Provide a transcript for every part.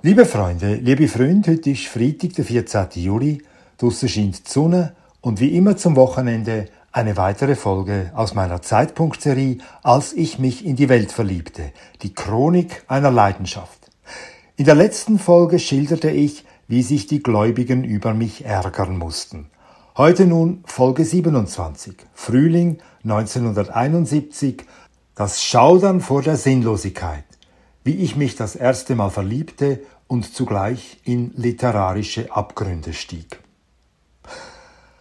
Liebe Freunde, liebe Freunde, heute ist Freitag, der 14. Juli. Draussen scheint die Sonne und wie immer zum Wochenende eine weitere Folge aus meiner Zeitpunktserie, als ich mich in die Welt verliebte. Die Chronik einer Leidenschaft. In der letzten Folge schilderte ich, wie sich die Gläubigen über mich ärgern mussten. Heute nun Folge 27. Frühling 1971. Das Schaudern vor der Sinnlosigkeit wie ich mich das erste Mal verliebte und zugleich in literarische Abgründe stieg.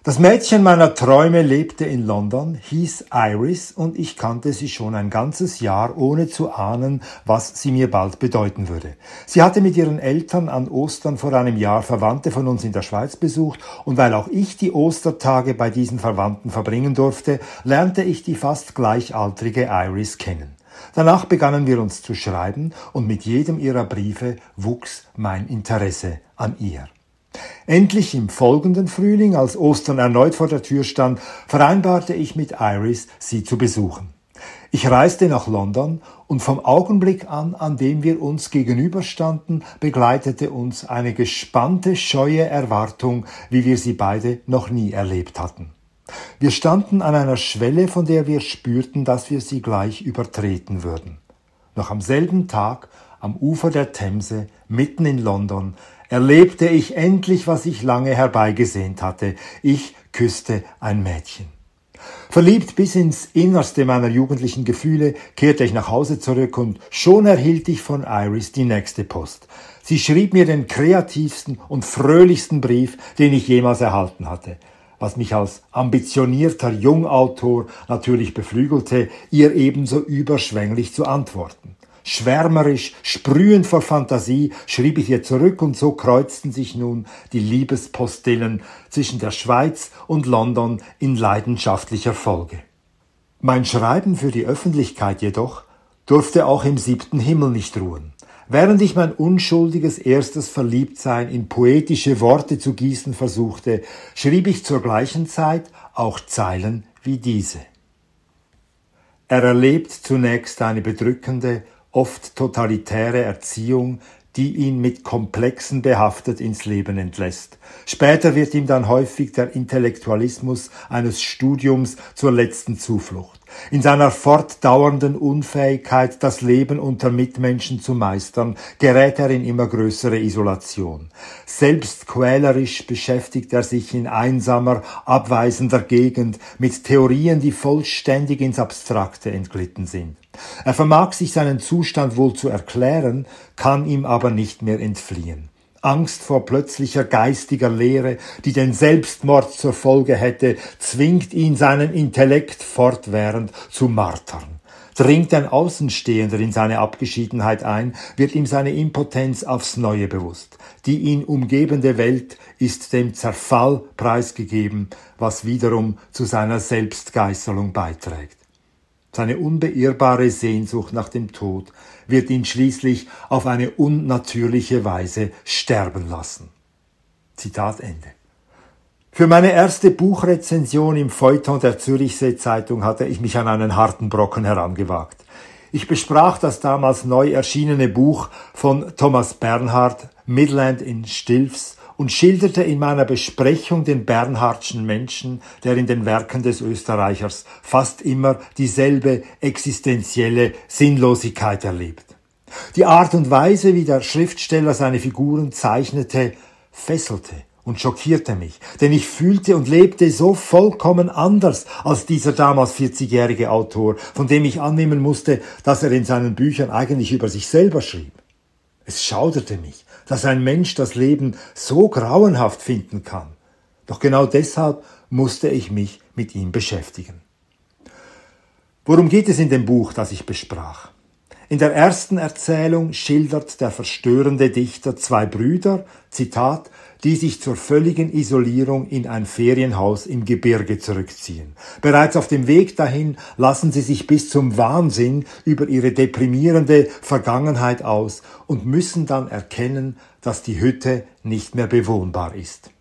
Das Mädchen meiner Träume lebte in London, hieß Iris und ich kannte sie schon ein ganzes Jahr, ohne zu ahnen, was sie mir bald bedeuten würde. Sie hatte mit ihren Eltern an Ostern vor einem Jahr Verwandte von uns in der Schweiz besucht und weil auch ich die Ostertage bei diesen Verwandten verbringen durfte, lernte ich die fast gleichaltrige Iris kennen. Danach begannen wir uns zu schreiben und mit jedem ihrer Briefe wuchs mein Interesse an ihr. Endlich im folgenden Frühling, als Ostern erneut vor der Tür stand, vereinbarte ich mit Iris, sie zu besuchen. Ich reiste nach London und vom Augenblick an, an dem wir uns gegenüberstanden, begleitete uns eine gespannte, scheue Erwartung, wie wir sie beide noch nie erlebt hatten. Wir standen an einer Schwelle, von der wir spürten, dass wir sie gleich übertreten würden. Noch am selben Tag, am Ufer der Themse, mitten in London, erlebte ich endlich, was ich lange herbeigesehnt hatte. Ich küsste ein Mädchen. Verliebt bis ins Innerste meiner jugendlichen Gefühle kehrte ich nach Hause zurück und schon erhielt ich von Iris die nächste Post. Sie schrieb mir den kreativsten und fröhlichsten Brief, den ich jemals erhalten hatte was mich als ambitionierter Jungautor natürlich beflügelte, ihr ebenso überschwänglich zu antworten. Schwärmerisch, sprühend vor Fantasie schrieb ich ihr zurück und so kreuzten sich nun die Liebespostillen zwischen der Schweiz und London in leidenschaftlicher Folge. Mein Schreiben für die Öffentlichkeit jedoch durfte auch im siebten Himmel nicht ruhen. Während ich mein unschuldiges erstes Verliebtsein in poetische Worte zu gießen versuchte, schrieb ich zur gleichen Zeit auch Zeilen wie diese. Er erlebt zunächst eine bedrückende, oft totalitäre Erziehung, die ihn mit Komplexen behaftet ins Leben entlässt. Später wird ihm dann häufig der Intellektualismus eines Studiums zur letzten Zuflucht. In seiner fortdauernden Unfähigkeit, das Leben unter Mitmenschen zu meistern, gerät er in immer größere Isolation. Selbst quälerisch beschäftigt er sich in einsamer, abweisender Gegend mit Theorien, die vollständig ins Abstrakte entglitten sind. Er vermag sich seinen Zustand wohl zu erklären, kann ihm aber nicht mehr entfliehen. Angst vor plötzlicher geistiger Leere, die den Selbstmord zur Folge hätte, zwingt ihn seinen Intellekt fortwährend zu martern. Dringt ein Außenstehender in seine Abgeschiedenheit ein, wird ihm seine Impotenz aufs Neue bewusst. Die ihn umgebende Welt ist dem Zerfall preisgegeben, was wiederum zu seiner Selbstgeißelung beiträgt. Seine unbeirrbare Sehnsucht nach dem Tod wird ihn schließlich auf eine unnatürliche Weise sterben lassen. Zitat Ende. Für meine erste Buchrezension im Feuilleton der Zürichsee Zeitung hatte ich mich an einen harten Brocken herangewagt. Ich besprach das damals neu erschienene Buch von Thomas Bernhard, Midland in Stilfs, und schilderte in meiner Besprechung den Bernhardschen Menschen, der in den Werken des Österreichers fast immer dieselbe existenzielle Sinnlosigkeit erlebt. Die Art und Weise, wie der Schriftsteller seine Figuren zeichnete, fesselte und schockierte mich, denn ich fühlte und lebte so vollkommen anders als dieser damals 40-jährige Autor, von dem ich annehmen musste, dass er in seinen Büchern eigentlich über sich selber schrieb. Es schauderte mich, dass ein Mensch das Leben so grauenhaft finden kann. Doch genau deshalb musste ich mich mit ihm beschäftigen. Worum geht es in dem Buch, das ich besprach? In der ersten Erzählung schildert der verstörende Dichter zwei Brüder, Zitat, die sich zur völligen Isolierung in ein Ferienhaus im Gebirge zurückziehen. Bereits auf dem Weg dahin lassen sie sich bis zum Wahnsinn über ihre deprimierende Vergangenheit aus und müssen dann erkennen, dass die Hütte nicht mehr bewohnbar ist.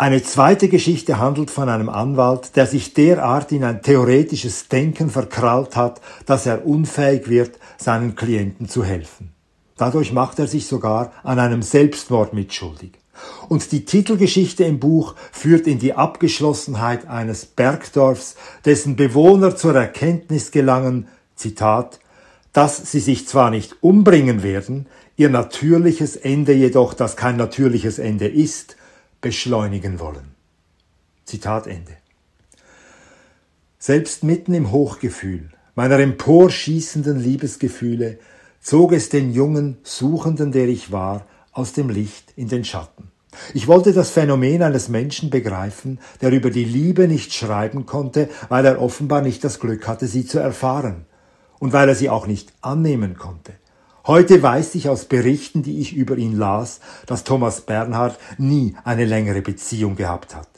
Eine zweite Geschichte handelt von einem Anwalt, der sich derart in ein theoretisches Denken verkrallt hat, dass er unfähig wird, seinen Klienten zu helfen. Dadurch macht er sich sogar an einem Selbstmord mitschuldig. Und die Titelgeschichte im Buch führt in die Abgeschlossenheit eines Bergdorfs, dessen Bewohner zur Erkenntnis gelangen, Zitat, dass sie sich zwar nicht umbringen werden, ihr natürliches Ende jedoch, das kein natürliches Ende ist, beschleunigen wollen. Zitat Ende. Selbst mitten im Hochgefühl meiner emporschießenden Liebesgefühle zog es den jungen Suchenden, der ich war, aus dem Licht in den Schatten. Ich wollte das Phänomen eines Menschen begreifen, der über die Liebe nicht schreiben konnte, weil er offenbar nicht das Glück hatte, sie zu erfahren und weil er sie auch nicht annehmen konnte. Heute weiß ich aus Berichten, die ich über ihn las, dass Thomas Bernhard nie eine längere Beziehung gehabt hat.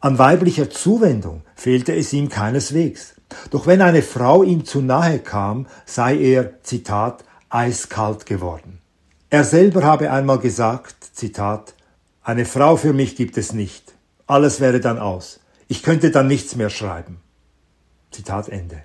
An weiblicher Zuwendung fehlte es ihm keineswegs. Doch wenn eine Frau ihm zu nahe kam, sei er, Zitat, eiskalt geworden. Er selber habe einmal gesagt, Zitat, eine Frau für mich gibt es nicht. Alles wäre dann aus. Ich könnte dann nichts mehr schreiben. Zitat Ende.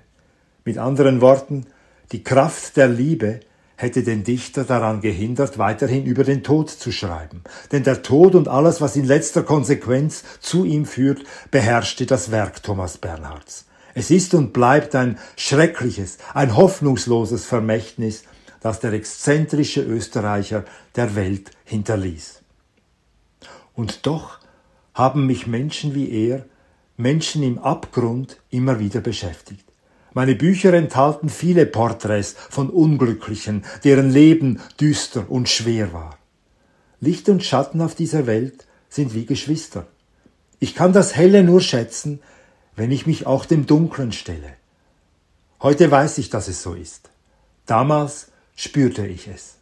Mit anderen Worten, die Kraft der Liebe hätte den Dichter daran gehindert, weiterhin über den Tod zu schreiben. Denn der Tod und alles, was in letzter Konsequenz zu ihm führt, beherrschte das Werk Thomas Bernhards. Es ist und bleibt ein schreckliches, ein hoffnungsloses Vermächtnis, das der exzentrische Österreicher der Welt hinterließ. Und doch haben mich Menschen wie er, Menschen im Abgrund, immer wieder beschäftigt. Meine Bücher enthalten viele Porträts von Unglücklichen, deren Leben düster und schwer war. Licht und Schatten auf dieser Welt sind wie Geschwister. Ich kann das Helle nur schätzen, wenn ich mich auch dem Dunklen stelle. Heute weiß ich, dass es so ist. Damals spürte ich es.